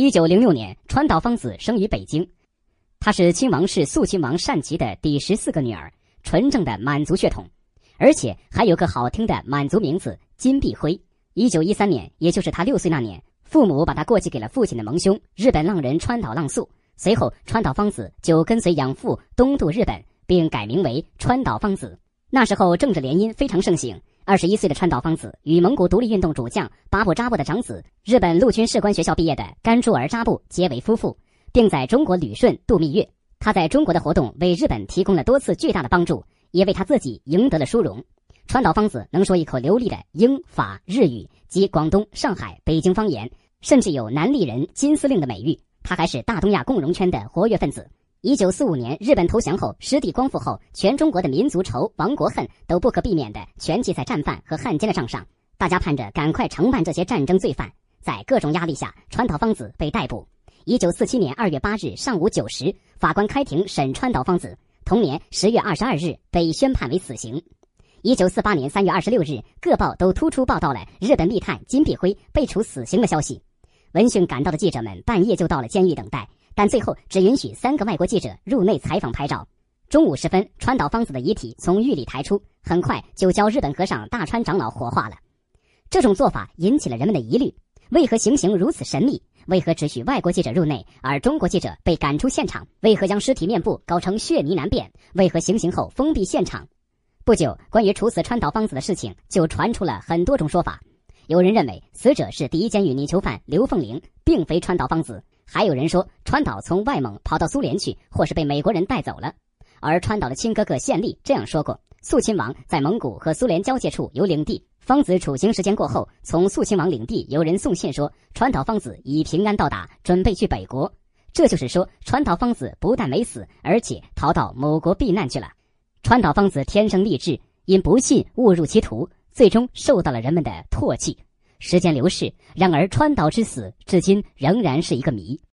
一九零六年，川岛芳子生于北京，她是亲王氏肃亲王善吉的第十四个女儿，纯正的满族血统，而且还有个好听的满族名字金碧辉。一九一三年，也就是她六岁那年，父母把她过继给了父亲的盟兄日本浪人川岛浪速。随后，川岛芳子就跟随养父东渡日本，并改名为川岛芳子。那时候政治联姻非常盛行。二十一岁的川岛芳子与蒙古独立运动主将巴布扎布的长子、日本陆军士官学校毕业的甘珠尔扎布结为夫妇，并在中国旅顺度蜜月。他在中国的活动为日本提供了多次巨大的帮助，也为他自己赢得了殊荣。川岛芳子能说一口流利的英法日语及广东、上海、北京方言，甚至有“南丽人金司令”的美誉。他还是大东亚共荣圈的活跃分子。一九四五年日本投降后，失地光复后，全中国的民族仇、亡国恨都不可避免的全记在战犯和汉奸的账上。大家盼着赶快惩办这些战争罪犯。在各种压力下，川岛芳子被逮捕。一九四七年二月八日上午九时，法官开庭审川岛芳子。同年十月二十二日，被宣判为死刑。一九四八年三月二十六日，各报都突出报道了日本密探金碧辉被处死刑的消息。闻讯赶到的记者们半夜就到了监狱等待，但最后只允许三个外国记者入内采访拍照。中午时分，川岛芳子的遗体从狱里抬出，很快就交日本和尚大川长老火化了。这种做法引起了人们的疑虑：为何行刑如此神秘？为何只许外国记者入内，而中国记者被赶出现场？为何将尸体面部搞成血泥难辨？为何行刑后封闭现场？不久，关于处死川岛芳子的事情就传出了很多种说法。有人认为死者是第一监狱女囚犯刘凤玲，并非川岛芳子；还有人说川岛从外蒙跑到苏联去，或是被美国人带走了。而川岛的亲哥哥宪利这样说过：肃亲王在蒙古和苏联交界处有领地，芳子处刑时间过后，从肃亲王领地有人送信说川岛芳子已平安到达，准备去北国。这就是说，川岛芳子不但没死，而且逃到某国避难去了。川岛芳子天生丽质，因不信误入歧途。最终受到了人们的唾弃。时间流逝，然而川岛之死至今仍然是一个谜。